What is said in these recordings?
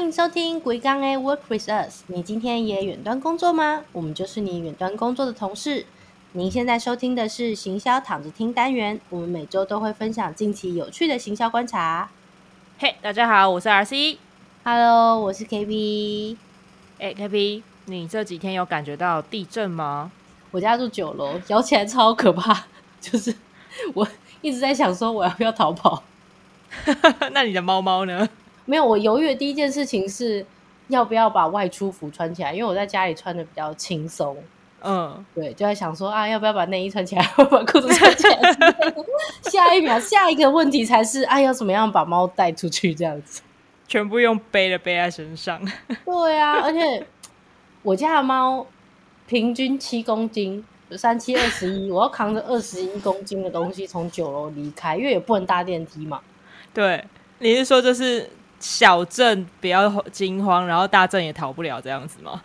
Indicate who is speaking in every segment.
Speaker 1: 欢迎收听《鬼刚 A Work with Us》。你今天也远端工作吗？我们就是你远端工作的同事。您现在收听的是行销躺着听单元，我们每周都会分享近期有趣的行销观察。
Speaker 2: 嘿，大家好，我是 RC。
Speaker 1: Hello，我是 KB。
Speaker 2: 哎，KB，你这几天有感觉到地震吗？
Speaker 1: 我家住九楼，摇起来超可怕，就是我一直在想说我要不要逃跑。
Speaker 2: 那你的猫猫呢？
Speaker 1: 没有，我犹豫的第一件事情是要不要把外出服穿起来，因为我在家里穿的比较轻松。
Speaker 2: 嗯，
Speaker 1: 对，就在想说啊，要不要把内衣穿起来，或把裤子穿起来？下一秒，下一个问题才是，啊，要怎么样把猫带出去这样子？
Speaker 2: 全部用背的背在身上。
Speaker 1: 对啊，而且我家的猫平均七公斤，三七二十一，我要扛着二十一公斤的东西从九楼离开，因为也不能搭电梯嘛。
Speaker 2: 对，你是说就是小镇不要惊慌，然后大镇也逃不了这样子吗？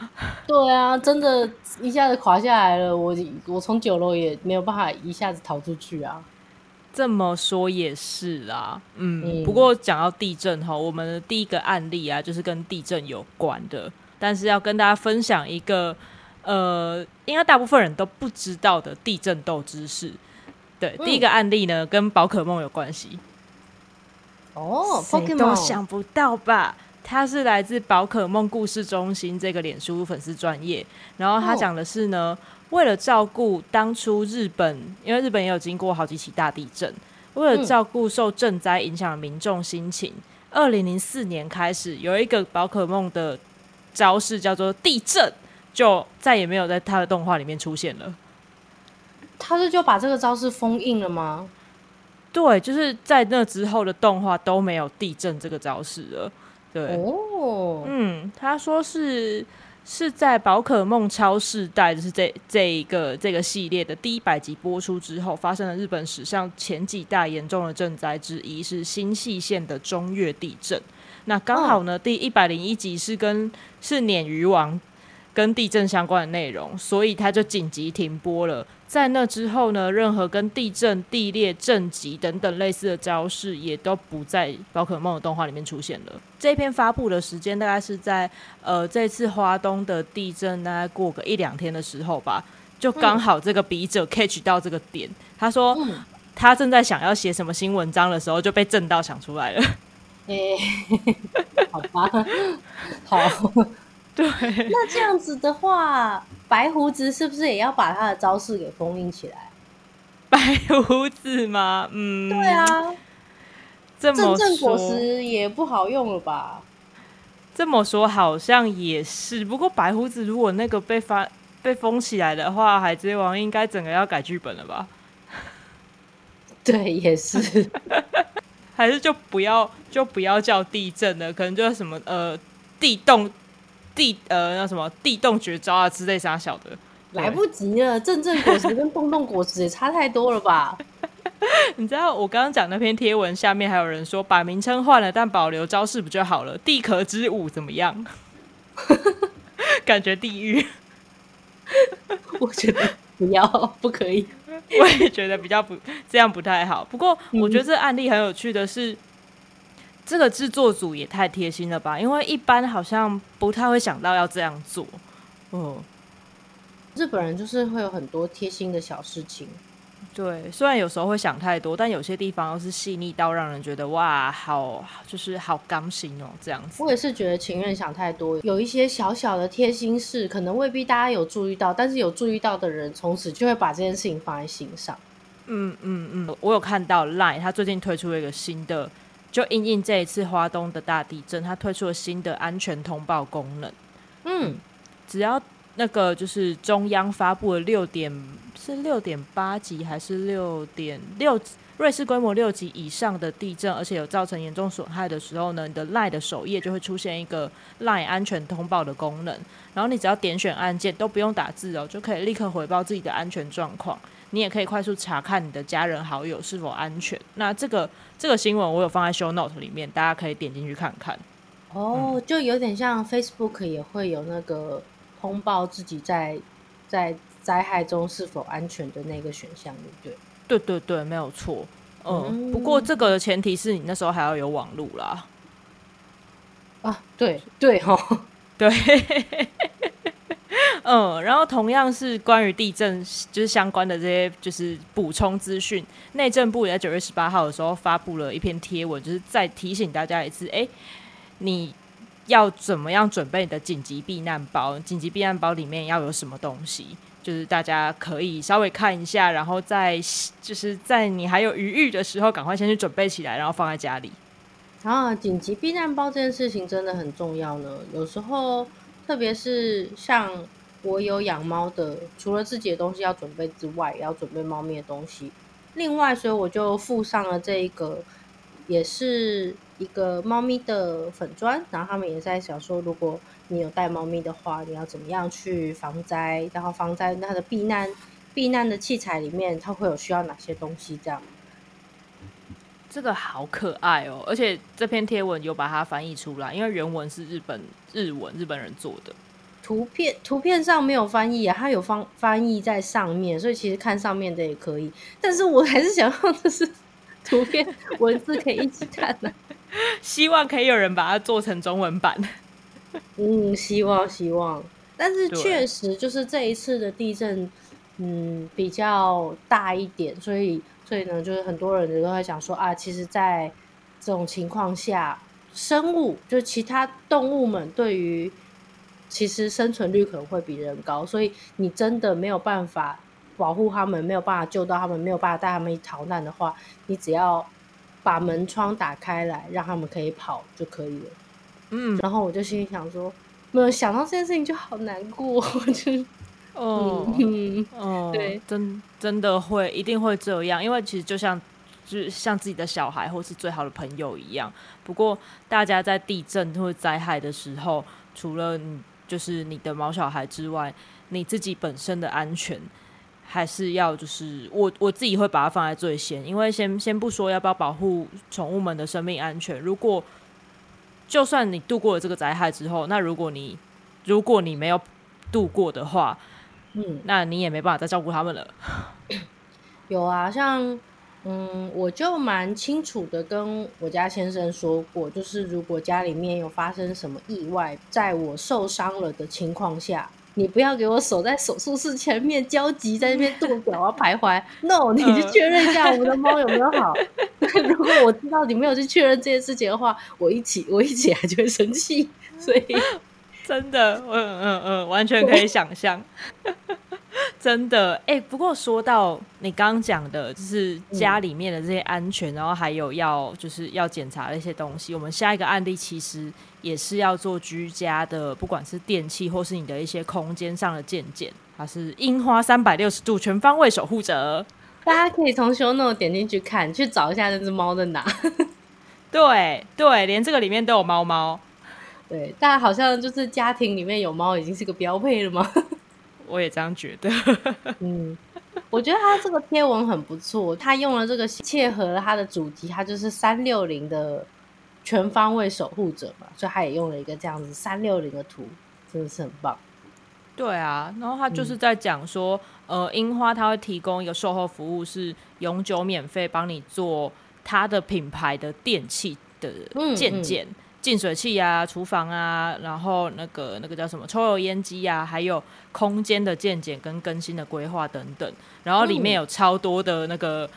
Speaker 1: 对啊，真的，一下子垮下来了，我我从九楼也没有办法一下子逃出去啊。
Speaker 2: 这么说也是啦，嗯。
Speaker 1: 嗯
Speaker 2: 不过讲到地震哈，我们的第一个案例啊，就是跟地震有关的，但是要跟大家分享一个呃，应该大部分人都不知道的地震斗知识。对，
Speaker 1: 嗯
Speaker 2: 第一个案例呢，跟宝可梦有关系。
Speaker 1: 哦
Speaker 2: 谁都想不到吧？他是来自宝可梦故事中心这个脸书粉丝专业，然后他
Speaker 1: 哦
Speaker 2: 讲的是呢，为了照顾当初日本，因为日本也有经过好几起大地震，为了
Speaker 1: 嗯
Speaker 2: 照顾受震灾影响的民众心情，二零零四年开始有一个宝可梦的招式叫做地震，就再也没有在他的动画里面出现了。
Speaker 1: 他是就把这个招式封印了吗？
Speaker 2: 对，就是在那之后的动画都没有地震这个招式了。对，
Speaker 1: 哦，
Speaker 2: 嗯，他说是是在宝可梦超世代，就是这这一个这个系列的第一百集播出之后，发生了日本史上前几大严重的震灾之一，是新细县的中越地震。那刚好呢，第一百零一集是跟是鲶鱼王跟地震相关的内容，所以它就紧急停播了。在那之后呢，任何跟地震、地裂、震级等等类似的招式，也都不在宝可梦的动画里面出现了。这篇发布的时间大概是在呃这次华东的地震大概过个一两天的时候吧，就刚好这个笔者 catch 到这个点，他说
Speaker 1: 嗯
Speaker 2: 他正在想要写什么新文章的时候，就被震到想出来了。
Speaker 1: 诶、好吧，好。
Speaker 2: 对，
Speaker 1: 那这样子的话，白胡子是不是也要把他的招式给封印起来？
Speaker 2: 白胡子吗？嗯，
Speaker 1: 对，啊，
Speaker 2: 这么
Speaker 1: 阵阵果
Speaker 2: 说，
Speaker 1: 实也不好用了吧？
Speaker 2: 这么说好像也是。不过白胡子如果那个被发被封起来的话，海贼王应该整个要改剧本了吧？
Speaker 1: 对，也是。
Speaker 2: 还是就不要就不要叫地震了，可能就是什么呃地动地呃那什么地动绝招啊之类啥小的。
Speaker 1: 来不及了，正正果实跟洞洞果实也差太多了吧？
Speaker 2: 你知道我刚刚讲那篇贴文下面还有人说把名称换了，但保留招式不就好了？地壳之舞怎么样？感觉地狱，
Speaker 1: 我觉得不要，不可以。
Speaker 2: 我也觉得比较不这样不太好。不过我觉得这个案例很有趣的是，这个制作组也太贴心了吧？因为一般好像不太会想到要这样做。嗯，
Speaker 1: 日本人就是会有很多贴心的小事情。
Speaker 2: 对，虽然有时候会想太多，但有些地方又是细腻到让人觉得哇，好就是好刚心哦，这样子。
Speaker 1: 我也是觉得情愿想太多，有一些小小的贴心事，可能未必大家有注意到，但是有注意到的人，从此就会把这件事情放在心上。
Speaker 2: 嗯嗯嗯，我有看到 Line，他最近推出了一个新的，就因应这一次华东的大地震，它推出了新的安全通报功能。
Speaker 1: 嗯，
Speaker 2: 只要那个就是中央发布了六点是六点八级还是六点六瑞士规模六级以上的地震，而且有造成严重损害的时候呢，你的 LINE 的首页就会出现一个 LINE 安全通报的功能，然后你只要点选按键都不用打字哦，就可以立刻回报自己的安全状况。你也可以快速查看你的家人好友是否安全。那这个这个新闻我有放在 show note 里面，大家可以点进去看看。
Speaker 1: 哦，就有点像 Facebook 也会有那个通报自己在在灾害中是否安全的那个选项，对不对？
Speaker 2: 对对对，没有错。嗯，
Speaker 1: 嗯
Speaker 2: 不过这个的前提是你那时候还要有网路啦。
Speaker 1: 啊，对对哦，
Speaker 2: 对，嗯，然后同样是关于地震，就是相关的这些就是补充资讯，内政部也在九月十八号的时候发布了一篇贴文，就是再提醒大家一次，哎，你要怎么样准备你的紧急避难包？紧急避难包里面要有什么东西？就是大家可以稍微看一下，然后在就是在你还有余裕的时候，赶快先去准备起来，然后放在家里。
Speaker 1: 啊，紧急避难包这件事情真的很重要呢。有时候，特别是像我有养猫的，除了自己的东西要准备之外，也要准备猫咪的东西。另外，所以我就附上了这一个，也是一个猫咪的粉砖，然后他们也在想说，如果你有带猫咪的话，你要怎么样去防灾？然后防灾它的避难避难的器材里面，它会有需要哪些东西？这样。
Speaker 2: 这个好可爱哦，而且这篇贴文有把它翻译出来，因为原文是日本日文，日本人做的。
Speaker 1: 图片图片上没有翻译啊，它有翻翻译在上面，所以其实看上面的也可以。但是我还是想要的是图片文字可以一起看的，
Speaker 2: 希望可以有人把它做成中文版。
Speaker 1: 嗯，希望希望。但是确实就是这一次的地震，嗯，比较大一点，所以。所以呢，就是很多人都在讲说啊，其实，在这种情况下，生物就其他动物们对于其实生存率可能会比人高，所以你真的没有办法保护他们，没有办法救到他们，没有办法带他们逃难的话，你只要把门窗打开来，让他们可以跑就可以了。嗯，然后我就心里想说，没有想到这件事情就好难过，就。
Speaker 2: 哦，哦，对，真真的会一定会这样，因为其实就像就是像自己的小孩或是最好的朋友一样。不过大家在地震或灾害的时候，除了你就是你的毛小孩之外，你自己本身的安全还是要就是我我自己会把它放在最先，因为先先不说要不要保护宠物们的生命安全，如果就算你度过了这个灾害之后，那如果你如果你没有度过的话，嗯，那你也没办法再照顾他们了。
Speaker 1: 有啊，像嗯，我就蛮清楚的跟我家先生说过，就是如果家里面有发生什么意外，在我受伤了的情况下，你不要给我守在手术室前面焦急在那边跺脚啊徘徊。No，你去确认一下我们的猫有没有好。如果我知道你没有去确认这件事情的话，我一起我一起来就会生气。所以。
Speaker 2: 真的，嗯嗯嗯，完全可以想象。真的，哎，不过说到你刚刚讲的，就是家里面的这些安全，然后还有要就是要检查的一些东西。我们下一个案例其实也是要做居家的，不管是电器或是你的一些空间上的健检。它是樱花三百六十度全方位守护者，
Speaker 1: 大家可以从 show note 点进去看，去找一下那只猫在哪。
Speaker 2: 对对，连这个里面都有猫猫。
Speaker 1: 对，但好像就是家庭里面有猫已经是个标配了吗？
Speaker 2: 我也这样觉得。
Speaker 1: 嗯，我觉得他这个贴文很不错，他用了这个切合了他的主题，他就是三六零的全方位守护者嘛，所以他也用了一个这样子三六零的图，真的是很棒。
Speaker 2: 对啊，然后他就是在讲说，呃，樱花他会提供一个售后服务，是永久免费帮你做他的品牌的电器的件件。净水器啊，厨房啊，然后那个那个叫什么抽油烟机啊，还有空间的建检跟更新的规划等等，然后里面有超多的那个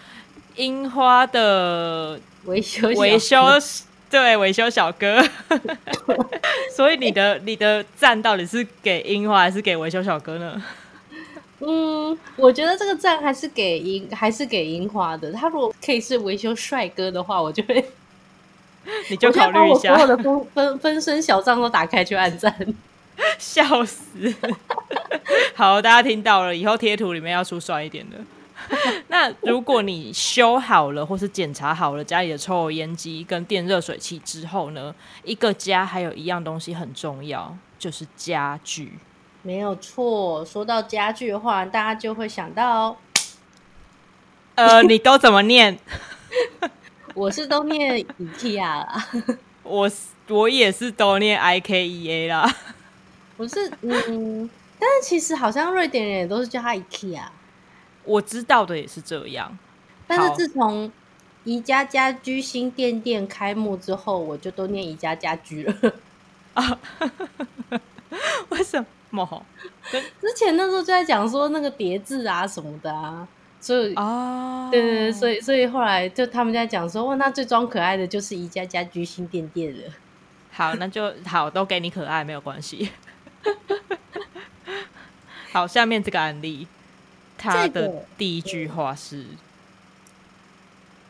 Speaker 2: 樱花的
Speaker 1: 维修
Speaker 2: 维修，对维修小哥，所以你的你的赞到底是给樱花还是给维修小哥呢？
Speaker 1: 嗯，我觉得这个赞还是给樱还是给樱花的。他如果可以是维修帅哥的话，我就会。
Speaker 2: 你就考虑一下，
Speaker 1: 所有的分分分身小账都打开去按赞，
Speaker 2: 笑死！好，大家听到了，以后贴图里面要出帅一点的。那如果你修好了或是检查好了家里的抽油烟机跟电热水器之后呢，一个家还有一样东西很重要，就是家具。
Speaker 1: 没有错，说到家具的话，大家就会想到，
Speaker 2: 呃，你都怎么念？
Speaker 1: 我是都念 IKEA 啦，
Speaker 2: 我我也是都念 IKEA 啦。
Speaker 1: 我是嗯，但是其实好像瑞典人也都是叫他 IKEA。
Speaker 2: 我知道的也是这样，
Speaker 1: 但是自从宜家家居新店店开幕之后，我就都念宜家家居了。
Speaker 2: 啊 为什么？
Speaker 1: 之前那时候就在讲说那个叠字啊什么的啊，所以
Speaker 2: 哦，
Speaker 1: 对对对，所以所以后来就他们在讲说，哇，那最装可爱的就是宜家家居新店店了。
Speaker 2: 好，那就好，都给你可爱没有关系。好，下面这个案例，他的第一句话是：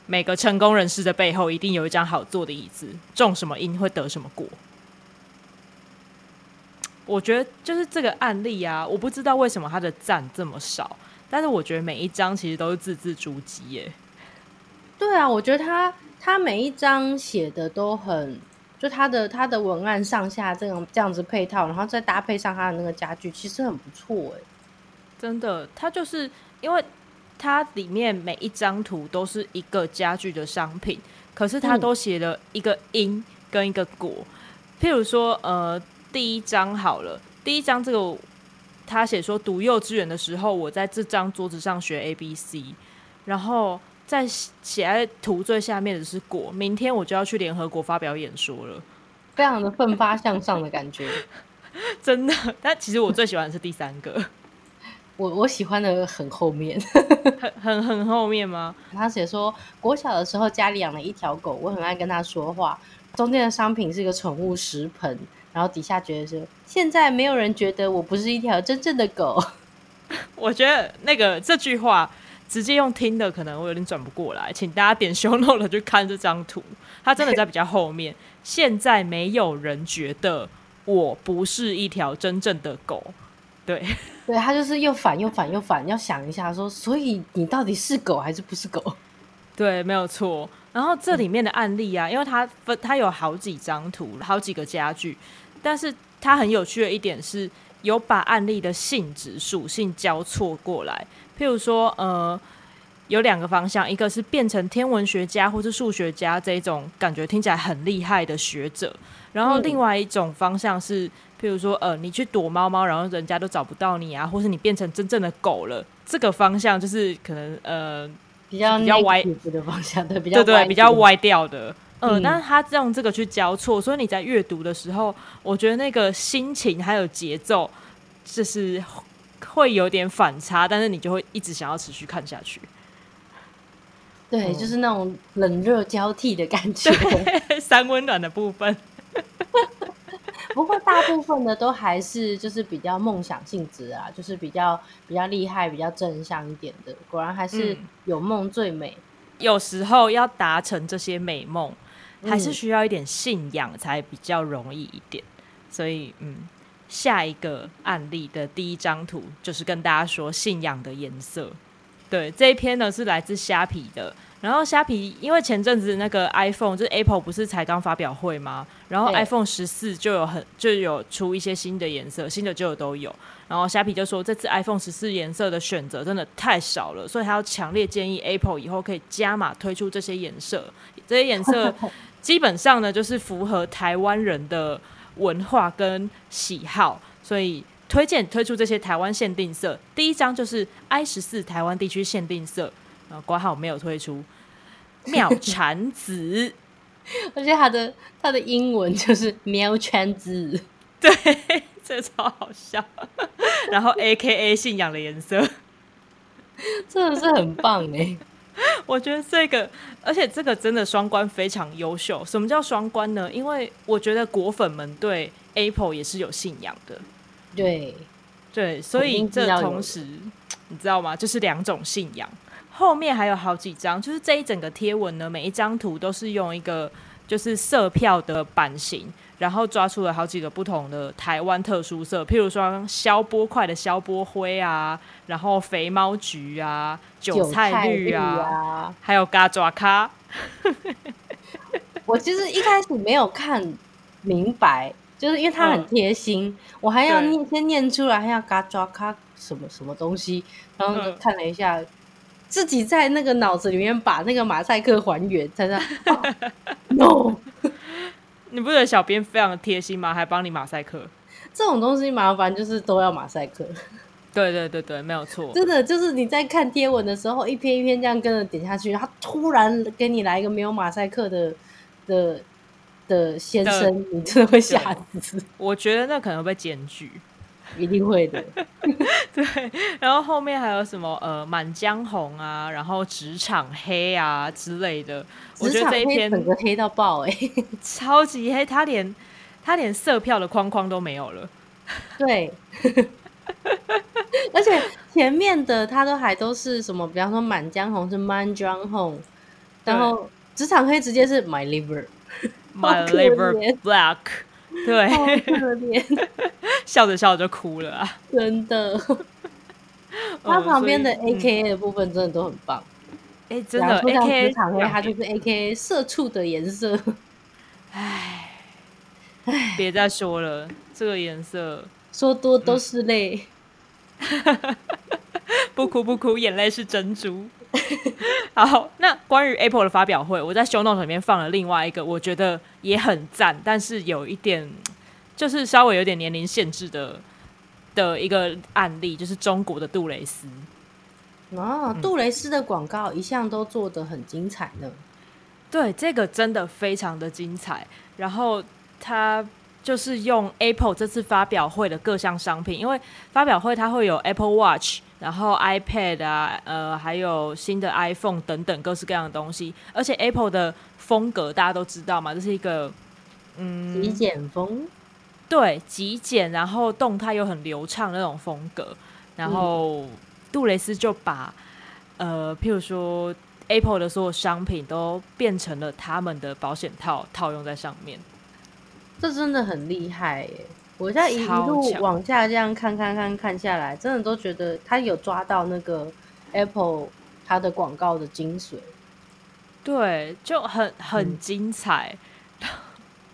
Speaker 2: 每个成功人士的背后一定有一张好坐的椅子，种什么因会得什么果。我觉得就是这个案例啊，我不知道为什么他的赞这么少，但是我觉得每一张其实都是字字珠玑耶。
Speaker 1: 对啊，我觉得他他每一张写的都很，就他的他的文案上下这种这样子配套，然后再搭配上他的那个家具，其实很不错哎。
Speaker 2: 真的，它就是因为它里面每一张图都是一个家具的商品，可是它
Speaker 1: 嗯
Speaker 2: 都写了一个因跟一个果。譬如说，呃，第一张好了，第一张这个他写说读幼稚园的时候，我在这张桌子上学 A B C，然后在写在图最下面的是果，明天我就要去联合国发表演说了。
Speaker 1: 非常的奋发向上的感觉。
Speaker 2: 真的，但其实我最喜欢的是第三个，
Speaker 1: 我我喜欢的很后面，
Speaker 2: 很很很后面吗？
Speaker 1: 他写说国小的时候家里养了一条狗，我很爱跟它说话。中间的商品是一个宠物食盆，然后底下觉得是现在没有人觉得我不是一条真正的狗。
Speaker 2: 我觉得那个这句话直接用听的，可能我有点转不过来，请大家点 show note 去看这张图，它真的在比较后面。现在没有人觉得我不是一条真正的狗，对，
Speaker 1: 对他就是又反又反又反，要想一下说，所以你到底是狗还是不是狗？
Speaker 2: 对，没有错。然后这里面的案例啊，因为它分它有好几张图，好几个家具，但是它很有趣的一点是，有把案例的性质属性交错过来。譬如说，呃，有两个方向，一个是变成天文学家或是数学家这一种感觉听起来很厉害的学者，然后
Speaker 1: 嗯
Speaker 2: 另外一种方向是，譬如说，呃，你去躲猫猫，然后人家都找不到你啊，或是你变成真正的狗了，这个方向就是可能呃。
Speaker 1: 比较
Speaker 2: 比较歪
Speaker 1: 的方向，对，比较
Speaker 2: 对。比较歪掉的。嗯，
Speaker 1: 嗯
Speaker 2: 但是他用这个去交错，所以你在阅读的时候，我觉得那个心情还有节奏，就是会有点反差，但是你就会一直想要持续看下去。
Speaker 1: 对，
Speaker 2: 嗯
Speaker 1: 就是那种冷热交替的感觉。
Speaker 2: 三温暖的部分，
Speaker 1: 不过大部分的都还是就是比较梦想性质啊，就是比较比较厉害、比较正向一点的。果然还是
Speaker 2: 嗯
Speaker 1: 有梦最美。
Speaker 2: 有时候要达成这些美梦，还是
Speaker 1: 嗯
Speaker 2: 需要一点信仰才比较容易一点。所以，嗯，下一个案例的第一张图就是跟大家说信仰的颜色。对，这一篇呢是来自虾皮的。然后虾皮因为前阵子那个 iPhone 就是 Apple 不是才刚发表会吗？然后 iPhone 十四就有很就有出一些新的颜色，新的旧的都有。然后虾皮就说这次 iPhone 十四颜色的选择真的太少了，所以他要强烈建议 Apple 以后可以加码推出这些颜色。这些颜色基本上呢就是符合台湾人的文化跟喜好，所以推荐推出这些台湾限定色。第一张就是 i 十四台湾地区限定色，呃，挂号没有推出。妙产子，
Speaker 1: 而且它的它的英文就是喵圈子，
Speaker 2: 对，这超好笑。然后 A K A 信仰的颜色，
Speaker 1: 真的是很棒哎。
Speaker 2: 我觉得这个，而且这个真的双关非常优秀。什么叫双关呢？因为我觉得果粉们对 Apple 也是有信仰的，
Speaker 1: 对，
Speaker 2: 对，所以这同时，你知道吗？就是两种信仰。后面还有好几张，就是这一整个贴文呢，每一张图都是用一个就是色票的版型，然后抓出了好几个不同的台湾特殊色，譬如说消波块的消波灰啊，然后肥猫橘啊，韭菜绿啊，
Speaker 1: 啊。
Speaker 2: 还有嘎爪咖。
Speaker 1: 我其实一开始没有看明白，就是因为它很
Speaker 2: 嗯
Speaker 1: 贴心，我还要念先念出来，还要嘎抓咖什么什么东西，然后看了一下，自己在那个脑子里面把那个马赛克还原，才知道、哦 no
Speaker 2: 你不觉得小编非常的贴心吗？还帮你马赛克。
Speaker 1: 这种东西麻烦就是都要马赛克，
Speaker 2: 对对对对，没有错。
Speaker 1: 真的就是你在看贴文的时候，一篇一篇这样跟着点下去，然后突然给你来一个没有马赛克的的的先生，你真的会吓死。
Speaker 2: 我觉得那可能被检举，
Speaker 1: 一定会的。
Speaker 2: 对，然后后面还有什么呃，《满江红》啊，然后《职场黑》啊之类的。我觉得这一篇
Speaker 1: 整个黑到爆哎，
Speaker 2: 超级黑，他连他连色票的框框都没有了。
Speaker 1: 对，而且前面的他都还都是什么，比方说《满江红》是《满江红》，然后《职场黑》直接是 My Liver，My
Speaker 2: Liver Black，对，
Speaker 1: 可怜，
Speaker 2: 笑着笑着就哭了啊！
Speaker 1: 真的，他旁边的 A K A 的部分真的都很棒。
Speaker 2: 哎，真的 A K A
Speaker 1: 职场黑，它就是 A K A 社畜的颜色。
Speaker 2: 唉，别再说了。这个颜色
Speaker 1: 说多都是泪，
Speaker 2: 不哭不哭，眼泪是珍珠。好，那关于 Apple 的发表会，我在 Show Notes 里面放了另外一个，我觉得也很赞，但是有一点就是稍微有点年龄限制的的一个案例，就是中国的杜蕾斯。
Speaker 1: 哦，杜蕾斯的广告一向都做的很精彩呢。
Speaker 2: 对，这个真的非常的精彩。然后他。就是用 Apple 这次发表会的各项商品，因为发表会它会有 Apple Watch，然后 iPad 啊，呃，还有新的 iPhone 等等各式各样的东西。而且 Apple 的风格大家都知道嘛，这是一个
Speaker 1: 嗯极简风，
Speaker 2: 对，极简，然后动态又很流畅那种风格。然后杜蕾斯就把呃，譬如说 Apple 的所有商品都变成了他们的保险套套用在上面。
Speaker 1: 这真的很厉害耶！我现在一路往下这样看看看看下来，真的都觉得他有抓到那个 Apple 它的广告的精髓。
Speaker 2: 对，就很很精彩。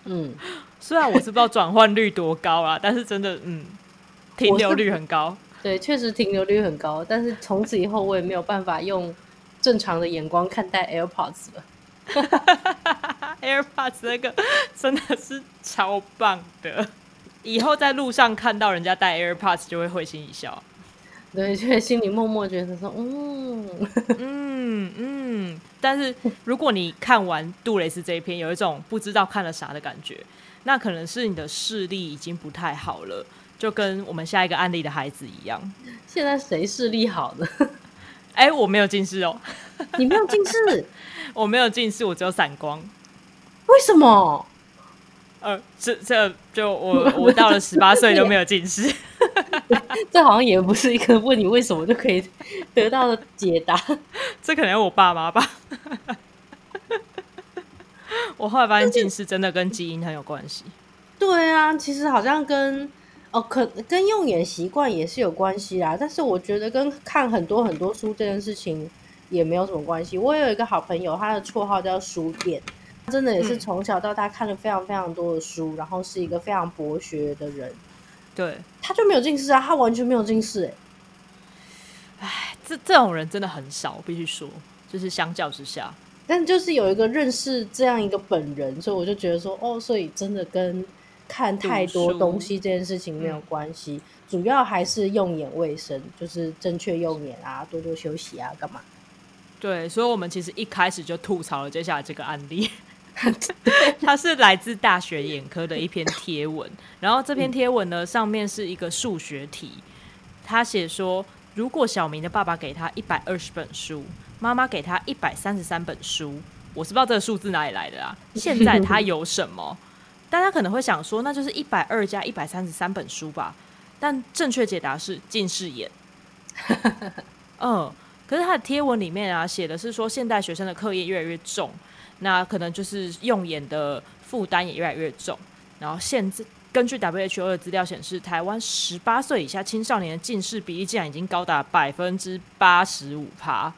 Speaker 1: 嗯，
Speaker 2: 虽然我是不知道转换率多高啊，但是真的，嗯，停留率很高。
Speaker 1: 对，确实停留率很高。但是从此以后，我也没有办法用正常的眼光看待 AirPods 了。
Speaker 2: AirPods 那个真的是超棒的，以后在路上看到人家戴 AirPods 就会会心一笑，
Speaker 1: 对，就会心里默默觉得说，嗯
Speaker 2: 嗯嗯。但是如果你看完杜蕾斯这一篇，有一种不知道看了啥的感觉，那可能是你的视力已经不太好了，就跟我们下一个案例的孩子一样。
Speaker 1: 现在谁视力好呢？
Speaker 2: 哎，我没有近视哦，
Speaker 1: 你没有近视，
Speaker 2: 我没有近视，我只有散光。
Speaker 1: 为什么？
Speaker 2: 呃，这这就我我到了十八岁都没有近视，
Speaker 1: 这好像也不是一个问你为什么就可以得到的解答。
Speaker 2: 这可能我爸妈吧。我后来发现近视真的跟基因很有关系。
Speaker 1: 对啊，其实好像跟哦，可跟用眼习惯也是有关系啦。但是我觉得跟看很多很多书这件事情也没有什么关系。我有一个好朋友，他的绰号叫书店。真的也是从小到大看了非常非常多的书，然后是一个非常博学的人。
Speaker 2: 对，
Speaker 1: 他就没有近视啊，他完全没有近视。
Speaker 2: 哎，哎，这这种人真的很少，必须说，就是相较之下。
Speaker 1: 但就是有一个认识这样一个本人，所以我就觉得说，哦，所以真的跟看太多东西这件事情没有关系，主要还是用眼卫生，就是正确用眼啊，多多休息啊，干嘛？
Speaker 2: 对，所以我们其实一开始就吐槽了接下来这个案例。它是来自大学眼科的一篇贴文，然后这篇贴文呢，上面是一个数学题，他写说，如果小明的爸爸给他一百二十本书，妈妈给他一百三十三本书，我是不知道这个数字哪里来的啊？现在他有什么？大家可能会想说，那就是一百二加一百三十三本书吧？但正确解答是近视眼。嗯，可是他的贴文里面啊，写的是说，现代学生的课业越来越重。那可能就是用眼的负担也越来越重，然后现在根据 WHO 的资料显示，台湾十八岁以下青少年的近视比例竟然已经高达百分之八十五趴，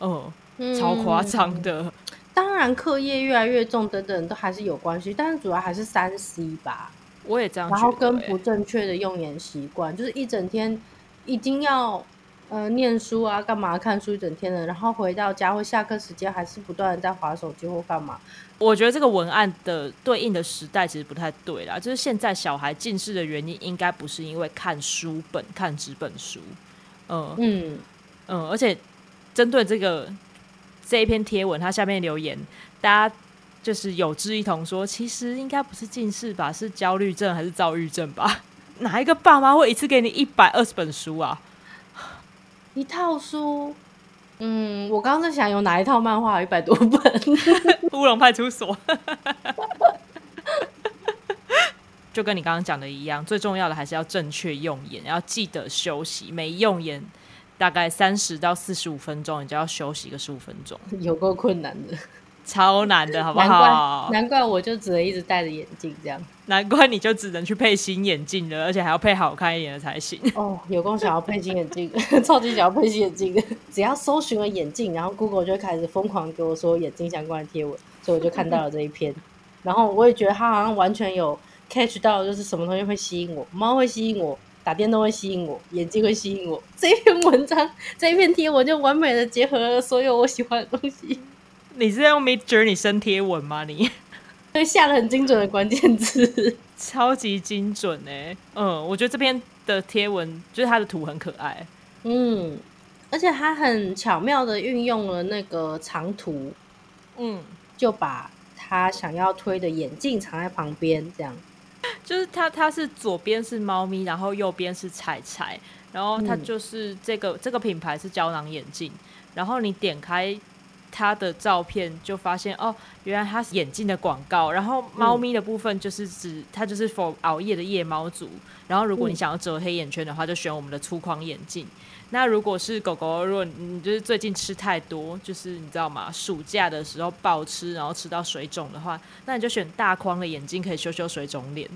Speaker 2: 嗯，超夸张的。
Speaker 1: 当然，课业越来越重等等都还是有关系，但是主要还是三 C 吧。
Speaker 2: 我也这样。
Speaker 1: 然后跟不正确的用眼习惯，就是一整天一定要。呃，念书啊，干嘛看书一整天的，然后回到家或下课时间还是不断的在划手机或干嘛？
Speaker 2: 我觉得这个文案的对应的时代其实不太对啦。就是现在小孩近视的原因，应该不是因为看书本、看纸本书，嗯嗯嗯，而且针对这个这一篇贴文，它下面留言，大家就是有志一同说，其实应该不是近视吧，是焦虑症还是躁郁症吧？哪一个爸妈会一次给你一百二十本书啊？
Speaker 1: 一套书，嗯，我刚刚在想有哪一套漫画一百多本，
Speaker 2: 乌龙派出所。就跟你刚刚讲的一样，最重要的还是要正确用眼，要记得休息。每用眼大概三十到四十五分钟，你就要休息个十五分钟，
Speaker 1: 有够困难的，
Speaker 2: 超难的，好不
Speaker 1: 好？难怪我就只能一直戴着眼镜这样。
Speaker 2: 难怪你就只能去配新眼镜了，而且还要配好看一点的才行。
Speaker 1: 哦，有空想要配新眼镜，超级想要配新眼镜。只要搜寻了眼镜，然后 Google 就会开始疯狂给我说眼镜相关的贴文，所以我就看到了这一篇。然后我也觉得它好像完全有。catch 到就是什么东西会吸引我，猫会吸引我，打电动会吸引我，眼睛会吸引我。这篇文章，这一篇贴文就完美的结合了所有我喜欢的东西。
Speaker 2: 你是用 Mid Journey 生贴文吗？你
Speaker 1: 对 下了很精准的关键字，
Speaker 2: 超级精准哎。嗯，我觉得这篇的贴文就是它的图很可爱。
Speaker 1: 嗯，而且它很巧妙的运用了那个长图，嗯，就把他想要推的眼镜藏在旁边，这样。
Speaker 2: 就是它，它是左边是猫咪，然后右边是彩彩，然后它就是这个这个品牌是胶囊眼镜，然后你点开他的照片，就发现哦，原来他是眼镜的广告，然后猫咪的部分就是指它就是 for 熬夜的夜猫族，然后如果你想要遮黑眼圈的话，就选我们的粗框眼镜。那如果是狗狗，如果你就是最近吃太多，就是你知道吗？暑假的时候暴吃，然后吃到水肿的话，那你就选大框的眼镜，可以修修水肿脸。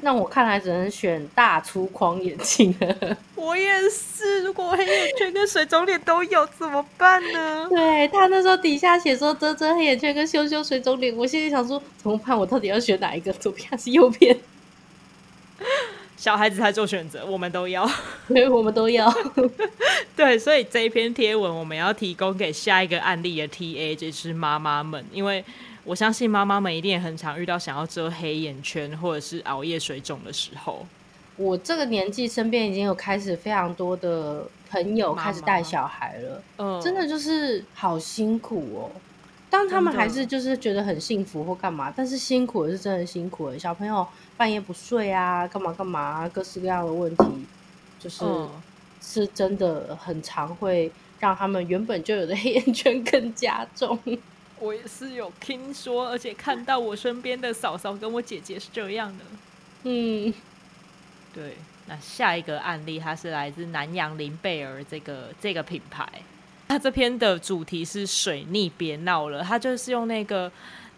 Speaker 1: 那我看来只能选大粗框眼镜了。
Speaker 2: 我也是，如果黑眼圈跟水肿脸都有怎么办呢？
Speaker 1: 对他那时候底下写说遮遮黑眼圈跟修修水肿脸，我现在想说怎么办？我到底要选哪一个？左边还是右边？
Speaker 2: 小孩子才做选择，我们都要，
Speaker 1: 对，我们都要。
Speaker 2: 对，所以这一篇贴文我们要提供给下一个案例的 T A，就是妈妈们，因为我相信妈妈们一定也很常遇到想要遮黑眼圈或者是熬夜水肿的时候。
Speaker 1: 我这个年纪身边已经有开始非常多的朋友开始带小孩了，嗯，真的就是好辛苦哦。当他们还是就是觉得很幸福或干嘛，但是辛苦也是真的辛苦的。小朋友半夜不睡啊，干嘛干嘛，各式各样的问题，就是是真的很常会让他们原本就有的黑眼圈更加重。
Speaker 2: 我也是有听说，而且看到我身边的嫂嫂跟我姐姐是这样的。嗯，对。那下一个案例，它是来自南洋林贝尔这个这个品牌。它这篇的主题是水逆，别闹了。它就是用那个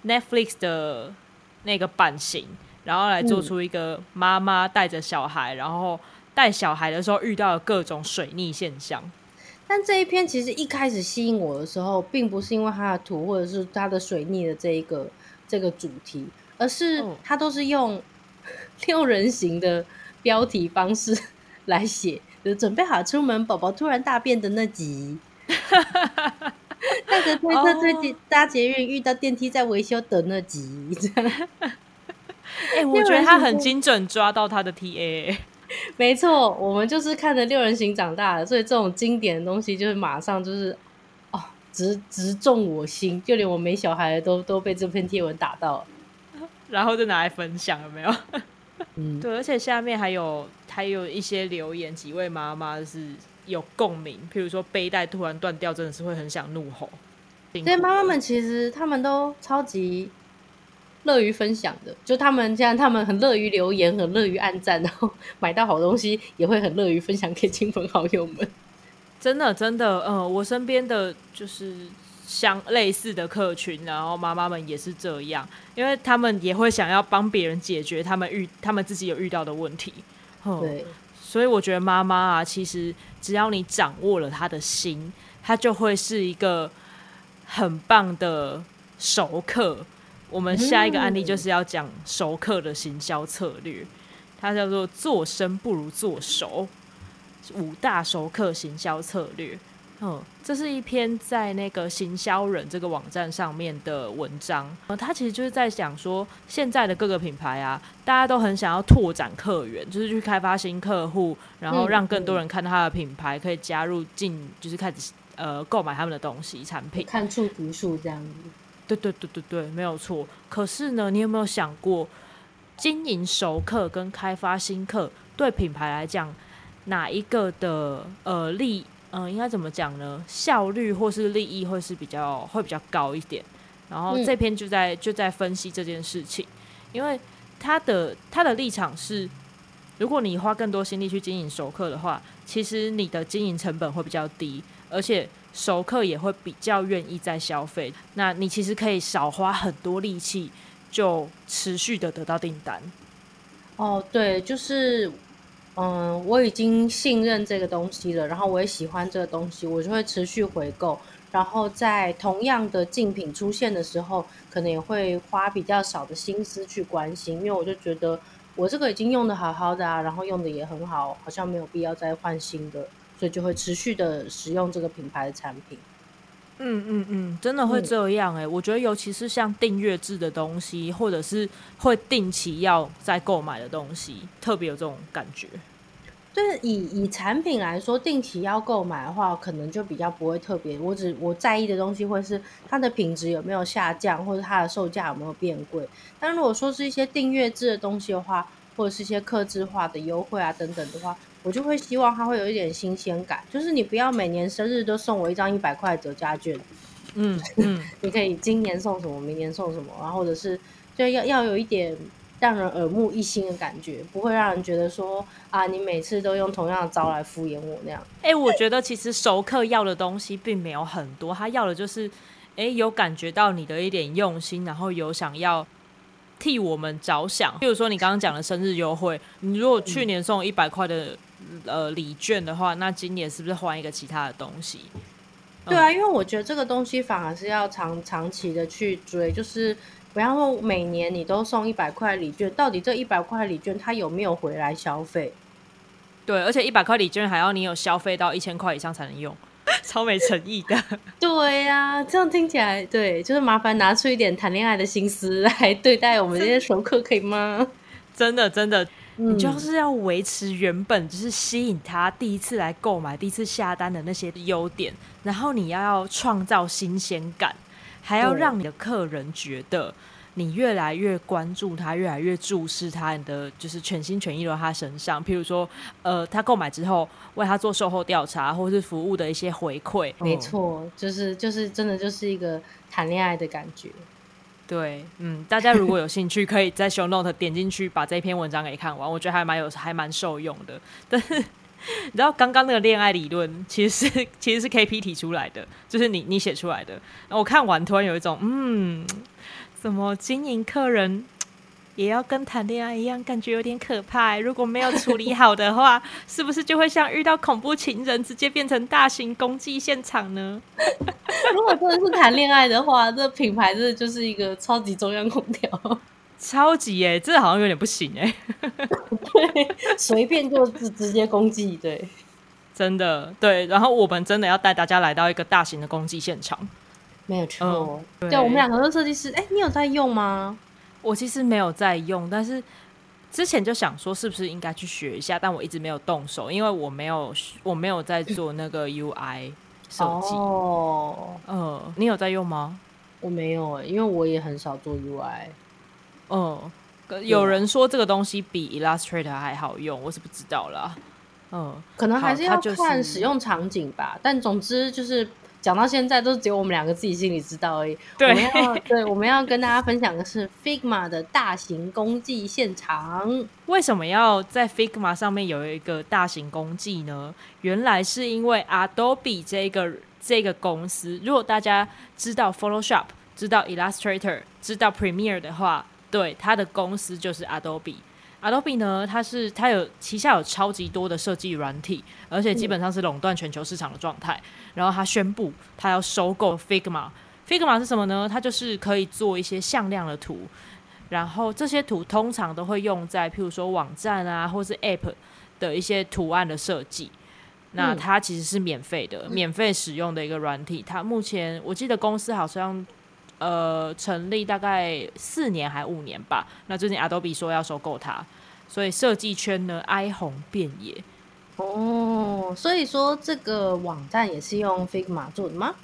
Speaker 2: Netflix 的那个版型，然后来做出一个妈妈带着小孩，然后带小孩的时候遇到的各种水逆现象。
Speaker 1: 但这一篇其实一开始吸引我的时候，并不是因为它的图或者是它的水逆的这一个这个主题，而是它都是用 六人行的标题方式 来写，就准备好出门，宝宝突然大便的那集。哈哈哈哈那个推车最近搭捷运遇到电梯在维修的那集，这样。
Speaker 2: 哎，我觉得他很精准抓到他的 TA。
Speaker 1: 没错，我们就是看着六人行长大的，所以这种经典的东西就是马上就是哦，直直中我心，就连我没小孩的都都被这篇贴文打到，
Speaker 2: 然后就拿来分享，有没有？嗯，对，而且下面还有还有一些留言，几位妈妈是。有共鸣，譬如说背带突然断掉，真的是会很想怒吼。
Speaker 1: 所以妈妈们其实他们都超级乐于分享的，就他们这样，他们很乐于留言，很乐于按赞，然后买到好东西也会很乐于分享给亲朋好友们。
Speaker 2: 真的，真的，嗯，我身边的就是相类似的客群，然后妈妈们也是这样，因为他们也会想要帮别人解决他们遇他们自己有遇到的问题。
Speaker 1: 对。
Speaker 2: 所以我觉得妈妈啊，其实只要你掌握了她的心，她就会是一个很棒的熟客。我们下一个案例就是要讲熟客的行销策略，它叫做“做生不如做熟”，五大熟客行销策略。嗯，这是一篇在那个行销人这个网站上面的文章。呃，他其实就是在讲说，现在的各个品牌啊，大家都很想要拓展客源，就是去开发新客户，然后让更多人看到他的品牌，可以加入进，就是开始呃购买他们的东西产品。
Speaker 1: 看触屏数这样子。
Speaker 2: 对对对对对，没有错。可是呢，你有没有想过，经营熟客跟开发新客对品牌来讲，哪一个的呃利，嗯，应该怎么讲呢？效率或是利益会是比较会比较高一点。然后这篇就在就在分析这件事情，因为他的他的立场是，如果你花更多心力去经营熟客的话，其实你的经营成本会比较低，而且熟客也会比较愿意再消费。那你其实可以少花很多力气，就持续的得到订单。
Speaker 1: 哦，对，就是嗯，我已经信任这个东西了，然后我也喜欢这个东西，我就会持续回购。然后在同样的竞品出现的时候，可能也会花比较少的心思去关心，因为我就觉得我这个已经用的好好的啊，然后用的也很好，好像没有必要再换新的，所以就会持续的使用这个品牌的产品。
Speaker 2: 嗯嗯嗯，真的会这样哎，我觉得尤其是像订阅制的东西，或者是会定期要再购买的东西，特别有这种感觉。
Speaker 1: 就是以以产品来说，定期要购买的话，可能就比较不会特别。我只我在意的东西会是它的品质有没有下降，或者它的售价有没有变贵。但如果说是一些订阅制的东西的话，或者是一些客制化的优惠啊等等的话，我就会希望它会有一点新鲜感。就是你不要每年生日都送我一张一百块折价券，
Speaker 2: 嗯嗯，
Speaker 1: 你可以今年送什么，明年送什么，然后或者是就要要有一点。让人耳目一新的感觉，不会让人觉得说啊，你每次都用同样的招来敷衍我那样。
Speaker 2: 哎，我觉得其实熟客要的东西并没有很多，他要的就是，哎，有感觉到你的一点用心，然后有想要替我们着想。比如说你刚刚讲的生日优惠，你如果去年送一百块的呃礼券的话，那今年是不是换一个其他的东西？
Speaker 1: 对啊，因为我觉得这个东西反而是要长长期的去追，就是。不要说，每年你都送一百块礼券，到底这一百块礼券它有没有回来消费？
Speaker 2: 对，而且一百块礼券还要你有消费到一千块以上才能用，超没诚意的。
Speaker 1: 对呀，这样听起来，对，就是麻烦拿出一点谈恋爱的心思来对待我们这些熟客，可以吗？
Speaker 2: 真的，真的，你就是要维持原本就是吸引他第一次来购买、第一次下单的那些优点，然后你要要创造新鲜感。还要让你的客人觉得你越来越关注他，越来越注视他，你的就是全心全意在他身上。譬如说，呃，他购买之后为他做售后调查，或是服务的一些回馈。
Speaker 1: 没错，就是就是真的就是一个谈恋爱的感觉。
Speaker 2: 对，嗯，大家如果有兴趣，可以在 Show Note 点进去把这篇文章给看完，我觉得还蛮有还蛮受用的。但是。你知道刚刚那个恋爱理论其实是其实是 K P 提出来的，就是你你写出来的。然后我看完突然有一种嗯，怎么经营客人 也要跟谈恋爱一样，感觉有点可怕。如果没有处理好的话，是不是就会像遇到恐怖情人，直接变成大型攻击现场呢？
Speaker 1: 如果真的是谈恋爱的话，这品牌真的就是一个超级中央空调。
Speaker 2: 超级哎，这好像有点不行哎。
Speaker 1: 对，随便就直直接攻击，对，
Speaker 2: 真的对。然后我们真的要带大家来到一个大型的攻击现场，
Speaker 1: 没有错。对，我们两个都是设计师，哎，你有在用吗？
Speaker 2: 我其实没有在用，但是之前就想说是不是应该去学一下，但我一直没有动手，因为我没有我没有在做那个 UI 设计。哦，嗯，你有在用吗？
Speaker 1: 我没有哎，因为我也很少做 UI。
Speaker 2: 嗯，有人说这个东西比 Illustrator 还好用，我是不知道啦。嗯，
Speaker 1: 可能还是要看使用场景吧。但总之就是讲到现在，都只有我们两个自己心里知道而已。
Speaker 2: 对，
Speaker 1: 我们要对我们要跟大家分享的是 Figma 的大型公祭现场。
Speaker 2: 为什么要在 Figma 上面有一个大型公祭呢？原来是因为 Adobe 这个这个公司，如果大家知道 Photoshop、知道 Illustrator、知道 Premiere 的话。对，它的公司就是 Adobe。Adobe 呢，它是它有旗下有超级多的设计软体，而且基本上是垄断全球市场的状态。然后它宣布它要收购 Figma。Figma 是什么呢？它就是可以做一些向量的图，然后这些图通常都会用在譬如说网站啊，或是 App 的一些图案的设计。那它其实是免费的，免费使用的一个软体。它目前我记得公司好像。呃，成立大概四年还五年吧。那最近 Adobe 说要收购它，所以设计圈呢哀鸿遍野。
Speaker 1: 哦，所以说这个网站也是用 Figma 做的吗？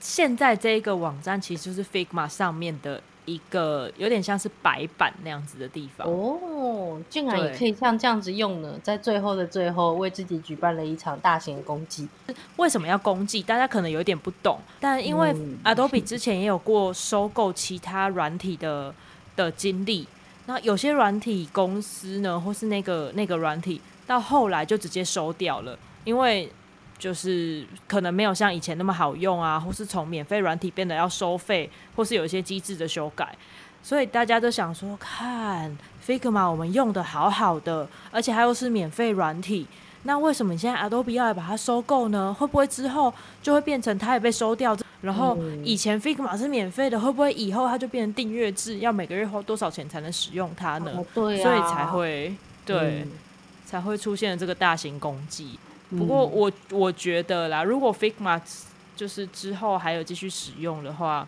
Speaker 2: 现在这个网站其实就是 Figma 上面的一个有点像是白板那样子的地方。
Speaker 1: 哦，竟然也可以像这样子用呢，在最后的最后为自己举办了一场大型的公祭。
Speaker 2: 为什么要攻击？大家可能有点不懂，但因为
Speaker 1: 嗯
Speaker 2: Adobe 之前也有过收购其他软体的的经历，那有些软体公司呢，或是那个那个软体，到后来就直接收掉了，因为就是可能没有像以前那么好用啊，或是从免费软体变得要收费，或是有一些机制的修改。所以大家都想说，看 Figma 我们用的好好的，而且它又是免费软体，那为什么你现在 Adobe 要来把它收购呢？会不会之后就会变成它也被收掉？然后
Speaker 1: 嗯
Speaker 2: 以前 Figma 是免费的，会不会以后它就变成订阅制，要每个月花多少钱才能使用它呢？
Speaker 1: 哦，对啊，
Speaker 2: 所以才会对、
Speaker 1: 嗯
Speaker 2: 才会出现这个大型攻击。不过
Speaker 1: 嗯
Speaker 2: 我我觉得啦，如果 Figma 就是之后还有继续使用的话，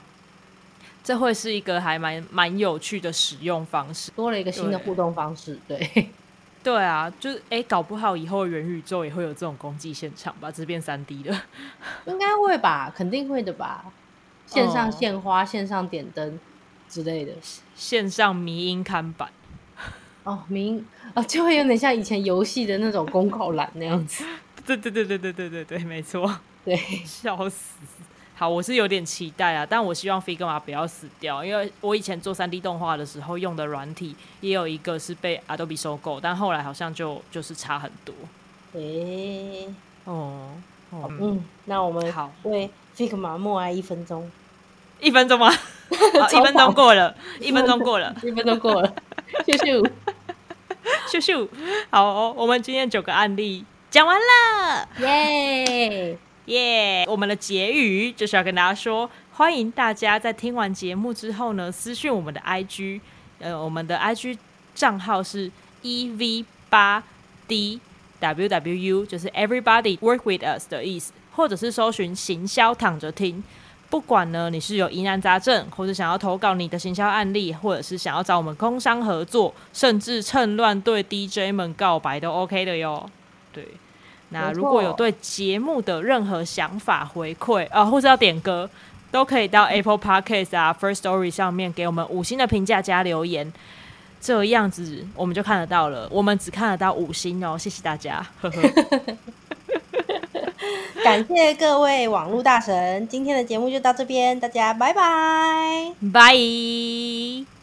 Speaker 2: 这会是一个还蛮蛮有趣的使用方式。
Speaker 1: 多了一个新的互动方式，对，
Speaker 2: 对啊，就是哎、搞不好以后元宇宙也会有这种攻击现场吧，只是变三 D 的。
Speaker 1: 应该会吧，肯定会的吧，线上
Speaker 2: 哦
Speaker 1: 献花、线上点灯之类的。
Speaker 2: 线上迷音看板，
Speaker 1: 哦，明哦，就会有点像以前游戏的那种公告栏那样子。
Speaker 2: 对对对对对对对对，没错，
Speaker 1: 对，
Speaker 2: 笑死。好，我是有点期待啊，但我希望 Figma 不要死掉，因为我以前做三 D 动画的时候用的软体也有一个是被 Adobe 收购，但后来好像就就是差很多。
Speaker 1: 诶、
Speaker 2: 哦，哦嗯，
Speaker 1: 嗯，那我们
Speaker 2: 好，
Speaker 1: 为 Figma 默哀一分钟，
Speaker 2: 一分钟吗？好，一分钟过了，一分钟过了，
Speaker 1: 一分钟过了，咻咻。
Speaker 2: 咻咻。好、哦，我们今天九个案例讲完了。
Speaker 1: 耶！
Speaker 2: 耶我们的结语就是要跟大家说，欢迎大家在听完节目之后呢，私讯我们的 IG，呃，我们的 IG 账号是 EV 八 D WWU，就是 Everybody Work with Us 的意思，或者是搜寻行销躺着听。不管呢你是有疑难杂症，或者想要投稿你的行销案例，或者是想要找我们工商合作，甚至趁乱对 DJ 们告白都 OK 的哟。对，那如果有
Speaker 1: 错
Speaker 2: 对节目的任何想法回馈啊，或者要点歌，都可以到 Apple Podcast 啊、First Story 上面给我们五星的评价加留言，这样子我们就看得到了。我们只看得到五星哦，谢谢大家，呵呵。
Speaker 1: 感谢各位网络大神，今天的节目就到这边，大家拜拜。
Speaker 2: 拜。